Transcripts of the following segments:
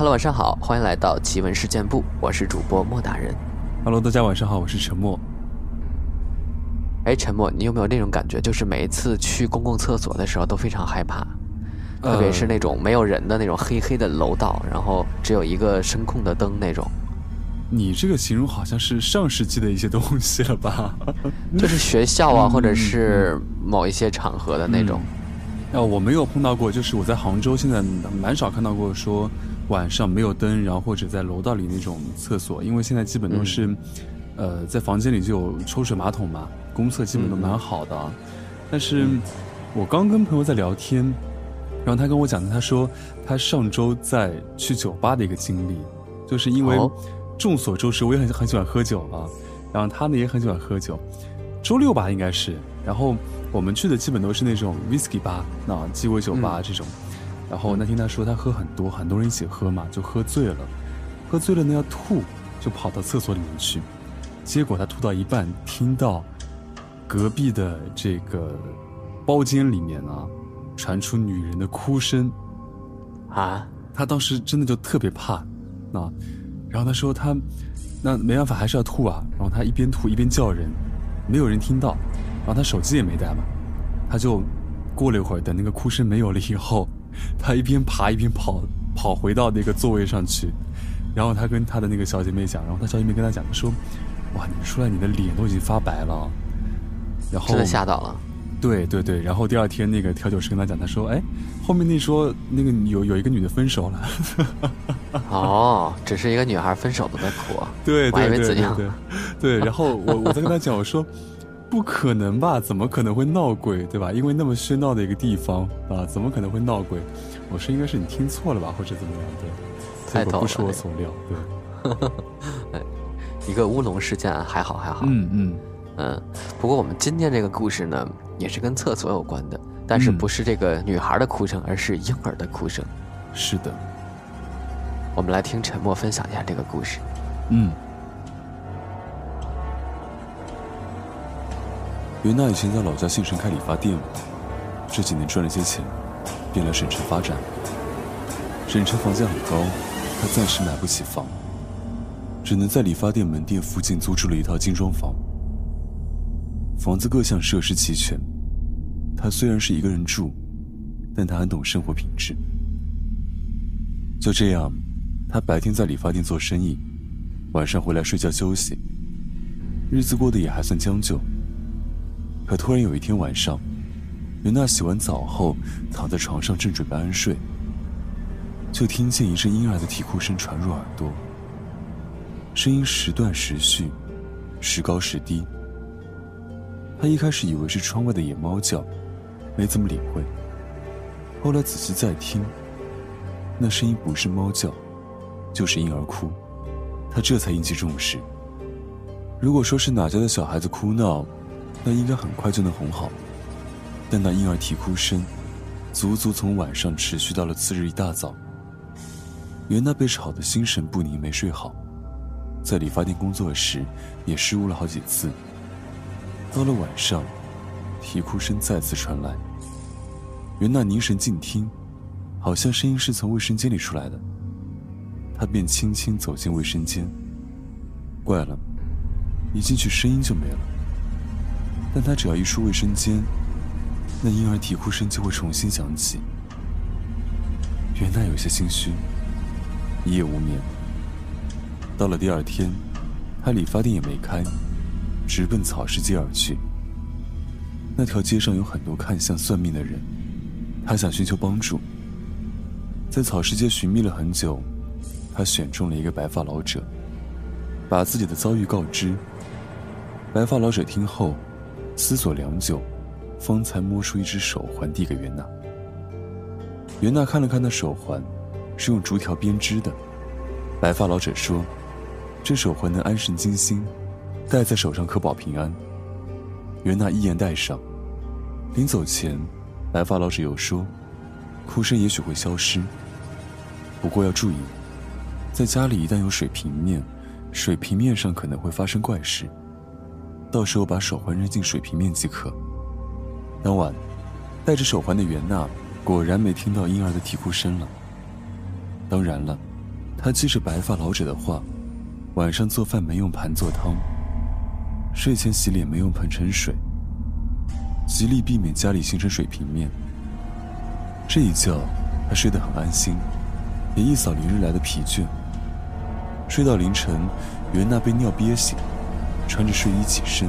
Hello，晚上好，欢迎来到奇闻事件部，我是主播莫大人。Hello，大家晚上好，我是陈默。哎，陈默，你有没有那种感觉，就是每一次去公共厕所的时候都非常害怕，特别是那种没有人的那种黑黑的楼道，然后只有一个声控的灯那种。你这个形容好像是上世纪的一些东西了吧？就是学校啊，嗯或者是某一些场合的那种。啊，我没有碰到过，就是我在杭州现在蛮少看到过说晚上没有灯，然后或者在楼道里那种厕所，因为现在基本都是，嗯呃，在房间里就有抽水马桶嘛，公厕基本都蛮好的。啊。但是，我刚跟朋友在聊天，然后他跟我讲的，他说他上周在去酒吧的一个经历，就是因为哦众所周知，我也很很喜欢喝酒啊，然后他呢也很喜欢喝酒，周六吧应该是，然后我们去的基本都是那种 whisky 吧，那鸡尾酒吧这种，然后那天他说他喝很多，很多人一起喝嘛，就喝醉了，喝醉了呢要吐，就跑到厕所里面去，结果他吐到一半，听到隔壁的这个包间里面啊传出女人的哭声，啊，他当时真的就特别怕，啊，然后他说他那没办法还是要吐啊，然后他一边吐一边叫人，没有人听到，然后他手机也没带嘛，他就过了一会儿，等那个哭声没有了以后，他一边爬一边跑跑回到那个座位上去，然后他跟他的那个小姐妹讲，然后他小姐妹跟他讲，他说，哇，你出来你的脸都已经发白了，然后真的吓到了。对对对，然后第二天那个调酒师跟他讲，他说：“哎，后面那说那个有有一个女的分手了。哦，只是一个女孩分手了的苦。对”对对对对，对。然后我我在跟他讲，我说：“不可能吧？怎么可能会闹鬼？对吧？因为那么喧闹的一个地方啊，怎么可能会闹鬼？”我说：“应该是你听错了吧，或者怎么样？”对，太逗了不出我所料。对，一个乌龙事件，还好还好。嗯嗯，嗯，不过我们今天这个故事呢，也是跟厕所有关的，但是嗯不是这个女孩的哭声，而是婴儿的哭声。是的，我们来听沉默分享一下这个故事。嗯。袁娜以前在老家县城开理发店，这几年赚了些钱，便来省城发展。省城房价很高，她暂时买不起房，只能在理发店门店附近租住了一套精装房。房子各项设施齐全，她虽然是一个人住，但她很懂生活品质。就这样，她白天在理发店做生意，晚上回来睡觉休息，日子过得也还算将就。可突然有一天晚上，袁娜洗完澡后躺在床上正准备安睡，就听见一阵婴儿的啼哭声传入耳朵，声音时断时续，时高时低。她一开始以为是窗外的野猫叫，没怎么理会。后来仔细再听，那声音不是猫叫，就是婴儿哭。她这才引起重视。如果说是哪家的小孩子哭闹，那应该很快就能哄好，但那婴儿啼哭声，足足从晚上持续到了次日一大早。袁娜被吵得心神不宁，没睡好，在理发店工作时也失误了好几次。到了晚上，啼哭声再次传来。袁娜凝神静听，好像声音是从卫生间里出来的。她便轻轻走进卫生间。怪了，一进去声音就没了。但他只要一出卫生间，那婴儿啼哭声就会重新响起。袁娜有些心虚，一夜无眠。到了第二天，他理发店也没开，直奔草市街而去。那条街上有很多看相算命的人，他想寻求帮助。在草市街寻觅了很久，他选中了一个白发老者，把自己的遭遇告知。白发老者听后，思索良久，方才摸出一只手环递给袁娜。袁娜看了看那手环，是用竹条编织的。白发老者说：“这手环能安神静心，戴在手上可保平安。”袁娜一言带上。临走前，白发老者又说：“哭声也许会消失，不过要注意，在家里一旦有水平面，水平面上可能会发生怪事。到时候把手环扔进水平面即可。”当晚，戴着手环的袁娜果然没听到婴儿的啼哭声了。当然了，她记着白发老者的话：晚上做饭没用盘做汤，睡前洗脸没用盆盛水，极力避免家里形成水平面。这一觉，她睡得很安心，也一扫连日来的疲倦。睡到凌晨，袁娜被尿憋醒，穿着睡衣起身，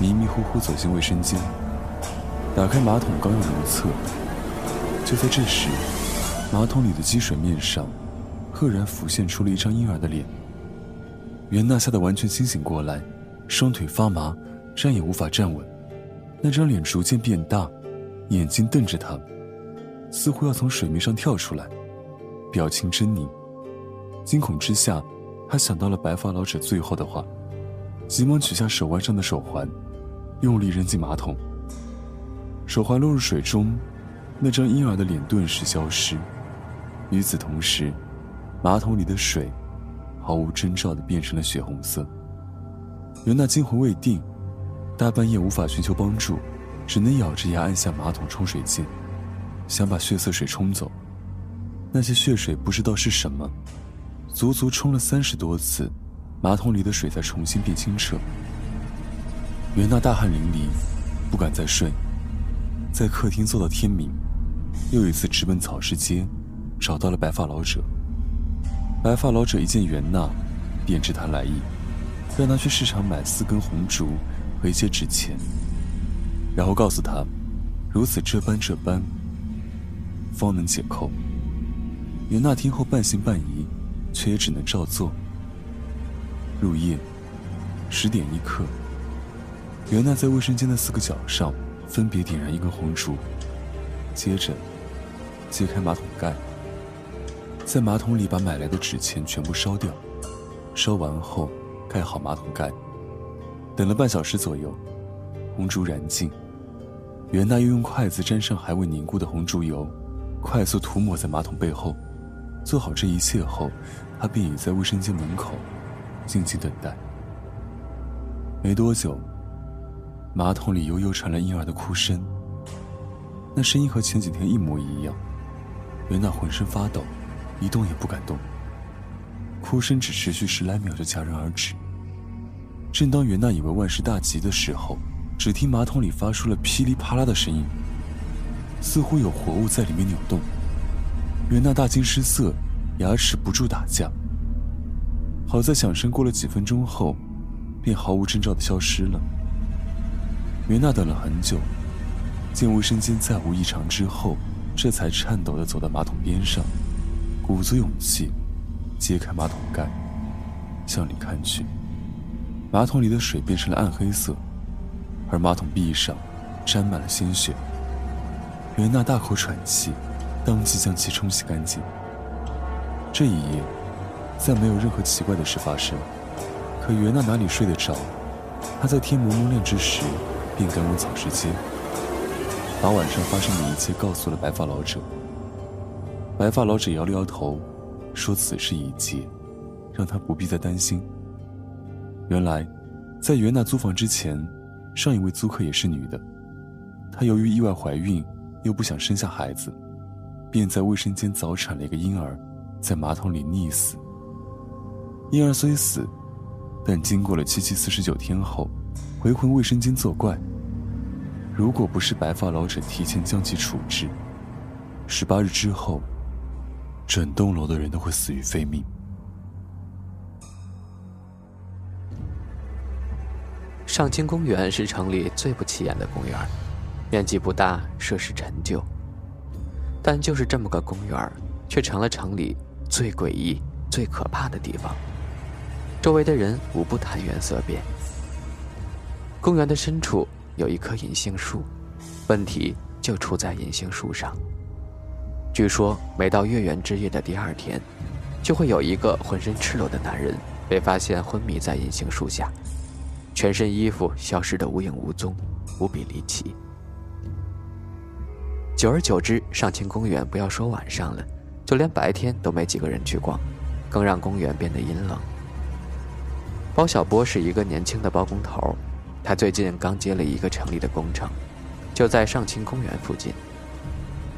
迷迷糊糊走进卫生间，打开马桶刚要如厕，就在这时。马桶里的积水面上，赫然浮现出了一张婴儿的脸。袁娜吓得完全清醒过来，双腿发麻，站也无法站稳。那张脸逐渐变大，眼睛瞪着她，似乎要从水面上跳出来，表情狰狞。惊恐之下，她想到了白发老者最后的话，急忙取下手腕上的手环，用力扔进马桶。手环落入水中，那张婴儿的脸顿时消失。与此同时，马桶里的水毫无征兆地变成了血红色。尤娜惊魂未定，大半夜无法寻求帮助，只能咬着牙按下马桶冲水键，想把血色水冲走。那些血水不知道是什么，足足冲了三十多次，马桶里的水在重新变清澈。袁娜大汗淋漓，不敢再睡，在客厅坐到天明，又一次直奔草市街。找到了白发老者。白发老者一见袁娜，便知他来意，让他去市场买四根红烛和一些纸钱，然后告诉他，如此这般这般，方能解扣。袁娜听后半信半疑，却也只能照做。入夜，十点一刻，袁娜在卫生间的四个角上分别点燃一根红烛，接着揭开马桶盖。在马桶里把买来的纸钱全部烧掉，烧完后盖好马桶盖。等了半小时左右，红烛燃尽，袁娜又用筷子沾上还未凝固的红烛油，快速涂抹在马桶背后。做好这一切后，她便倚在卫生间门口，静静等待。没多久，马桶里悠悠传来婴儿的哭声，那声音和前几天一模一样。袁娜浑身发抖。一动也不敢动，哭声只持续十来秒就戛然而止。正当袁娜以为万事大吉的时候，只听马桶里发出了噼里啪啦的声音，似乎有活物在里面扭动。袁娜大惊失色，牙齿不住打架。好在响声过了几分钟后，便毫无征兆的消失了。袁娜等了很久，见卫生间再无异常之后，这才颤抖的走到马桶边上。鼓足勇气，揭开马桶盖，向里看去。马桶里的水变成了暗黑色，而马桶壁上沾满了鲜血。袁娜大口喘气，当即将其冲洗干净。这一夜，再没有任何奇怪的事发生。可袁娜哪里睡得着？她在天蒙蒙亮之时，便赶往草市街，把晚上发生的一切告诉了白发老者。白发老者摇了摇头，说：“此事已结，让他不必再担心。”原来，在袁娜租房之前，上一位租客也是女的。她由于意外怀孕，又不想生下孩子，便在卫生间早产了一个婴儿，在马桶里溺死。婴儿虽死，但经过了七七四十九天后，回魂卫生间作怪。如果不是白发老者提前将其处置，十八日之后。整栋楼的人都会死于非命。上清公园是城里最不起眼的公园，面积不大，设施陈旧，但就是这么个公园，却成了城里最诡异、最可怕的地方。周围的人无不谈猿色变。公园的深处有一棵银杏树，问题就出在银杏树上。据说，每到月圆之夜的第二天，就会有一个浑身赤裸的男人被发现昏迷在银杏树下，全身衣服消失得无影无踪，无比离奇。久而久之，上清公园不要说晚上了，就连白天都没几个人去逛，更让公园变得阴冷。包小波是一个年轻的包工头，他最近刚接了一个城里的工程，就在上清公园附近。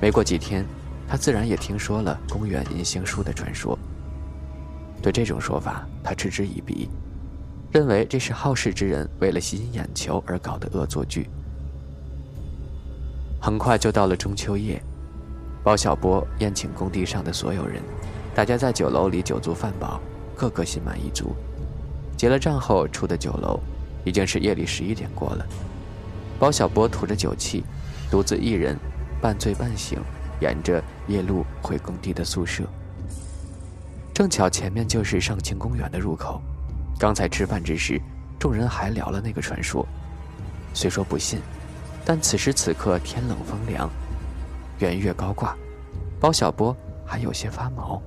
没过几天。他自然也听说了公园银杏树的传说，对这种说法，他嗤之以鼻，认为这是好事之人为了吸引眼球而搞的恶作剧。很快就到了中秋夜，包小波宴请工地上的所有人，大家在酒楼里酒足饭饱，个个心满意足。结了账后出的酒楼，已经是夜里十一点过了。包小波吐着酒气，独自一人，半醉半醒，沿着夜路回工地的宿舍。正巧前面就是上清公园的入口。刚才吃饭之时，众人还聊了那个传说。虽说不信，但此时此刻天冷风凉，圆月高挂，包小波还有些发毛，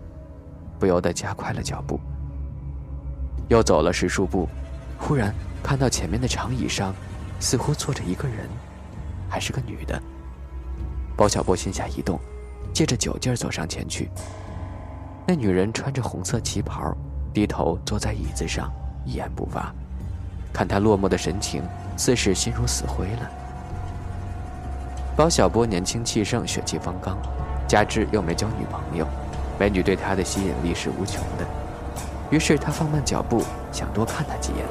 不由得加快了脚步。又走了十数步，忽然看到前面的长椅上，似乎坐着一个人，还是个女的。包小波心下一动，借着酒劲儿走上前去。那女人穿着红色旗袍，低头坐在椅子上，一言不发。看她落寞的神情，似是心如死灰了。包小波年轻气盛，血气方刚，加之又没交女朋友，美女对他的吸引力是无穷的。于是他放慢脚步，想多看她几眼，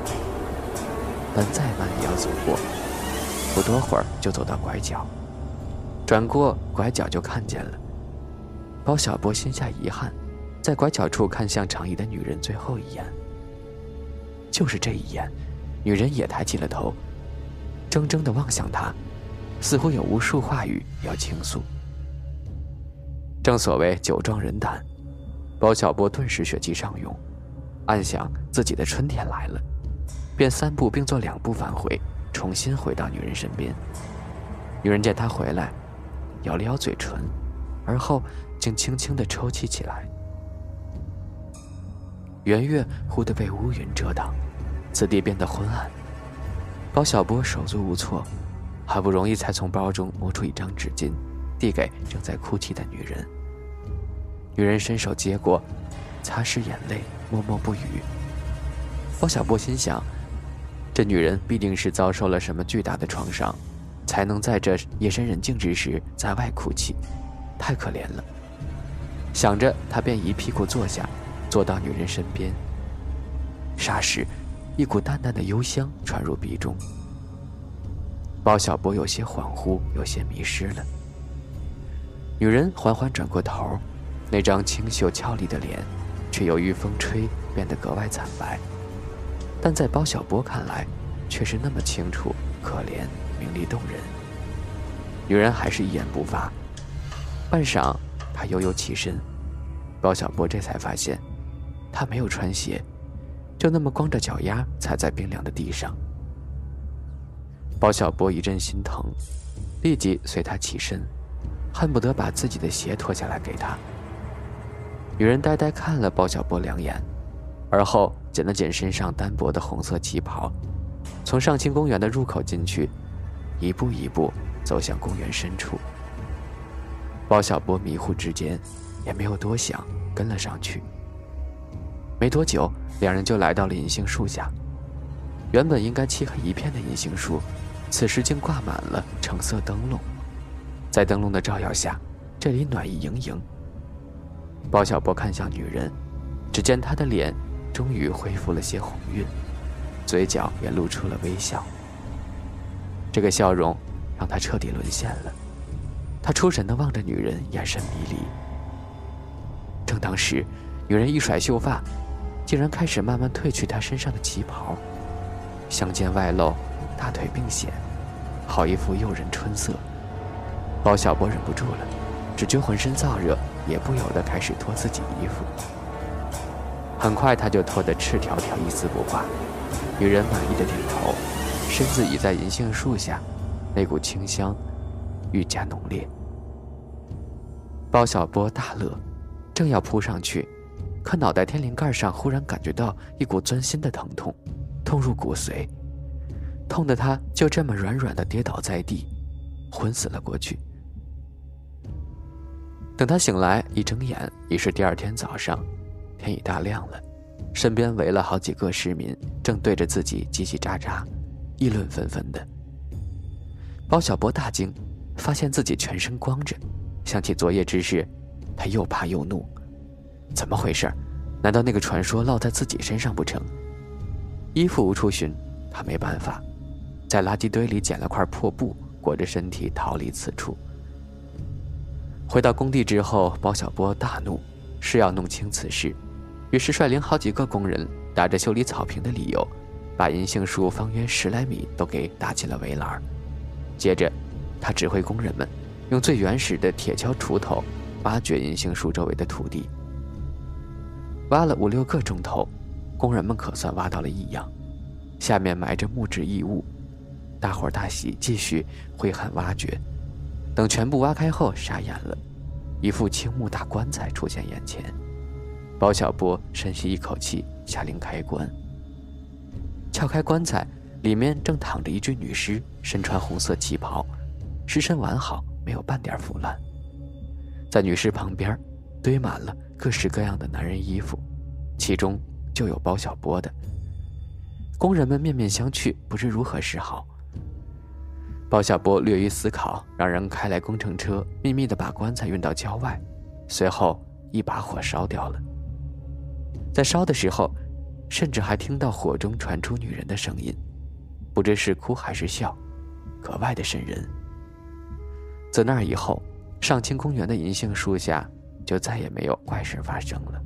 但再慢也要走过。不多会儿就走到拐角，转过拐角就看见了。包小波心下遗憾。在拐角处看向长椅的女人最后一眼，就是这一眼，女人也抬起了头，怔怔的望向他，似乎有无数话语要倾诉。正所谓酒壮人胆，包小波顿时血气上涌，暗想自己的春天来了，便三步并作两步返回，重新回到女人身边。女人见他回来，咬了咬嘴唇，而后竟轻轻的抽泣起来。圆月忽地被乌云遮挡，此地变得昏暗。包小波手足无措，好不容易才从包中摸出一张纸巾，递给正在哭泣的女人。女人伸手接过，擦拭眼泪，默默不语。包小波心想，这女人必定是遭受了什么巨大的创伤，才能在这夜深人静之时在外哭泣，太可怜了。想着，他便一屁股坐下。坐到女人身边，霎时，一股淡淡的幽香传入鼻中。包小波有些恍惚，有些迷失了。女人缓缓转过头，那张清秀俏丽的脸，却由于风吹变得格外惨白，但在包小波看来，却是那么清楚、可怜、明丽动人。女人还是一言不发，半晌，她悠悠起身，包小波这才发现。她没有穿鞋，就那么光着脚丫踩在冰凉的地上。包小波一阵心疼，立即随他起身，恨不得把自己的鞋脱下来给他。女人呆呆看了包小波两眼，而后捡了捡身上单薄的红色旗袍，从上清公园的入口进去，一步一步走向公园深处。包小波迷糊之间，也没有多想，跟了上去。没多久，两人就来到了银杏树下。原本应该漆黑一片的银杏树，此时竟挂满了橙色灯笼。在灯笼的照耀下，这里暖意盈盈。包小波看向女人，只见她的脸终于恢复了些红晕，嘴角也露出了微笑。这个笑容让他彻底沦陷了。他出神地望着女人，眼神迷离。正当时，女人一甩秀发。竟然开始慢慢褪去她身上的旗袍，香肩外露，大腿并显，好一副诱人春色。包小波忍不住了，只觉浑身燥热，也不由得开始脱自己衣服。很快他就脱得赤条条，一丝不挂。女人满意的点头，身子倚在银杏树下，那股清香愈加浓烈。包小波大乐，正要扑上去。可脑袋天灵盖上忽然感觉到一股钻心的疼痛，痛入骨髓，痛得他就这么软软的跌倒在地，昏死了过去。等他醒来，一睁眼已是第二天早上，天已大亮了，身边围了好几个市民，正对着自己叽叽喳喳，议论纷纷的。包小波大惊，发现自己全身光着，想起昨夜之事，他又怕又怒。怎么回事？难道那个传说落在自己身上不成？衣服无处寻，他没办法，在垃圾堆里捡了块破布，裹着身体逃离此处。回到工地之后，包小波大怒，是要弄清此事，于是率领好几个工人，打着修理草坪的理由，把银杏树方圆十来米都给搭起了围栏。接着，他指挥工人们用最原始的铁锹、锄头挖掘银杏树周围的土地。挖了五六个钟头，工人们可算挖到了异样，下面埋着木质异物。大伙大喜，继续挥汗挖掘。等全部挖开后，傻眼了，一副青木大棺材出现眼前。包小波深吸一口气，下令开棺。撬开棺材，里面正躺着一具女尸，身穿红色旗袍，尸身完好，没有半点腐烂。在女尸旁边，堆满了各式各样的男人衣服，其中就有包小波的。工人们面面相觑，不知如何是好。包小波略一思考，让人开来工程车，秘密地把棺材运到郊外，随后一把火烧掉了。在烧的时候，甚至还听到火中传出女人的声音，不知是哭还是笑，格外的瘆人。自那以后，上清公园的银杏树下就再也没有怪事发生了。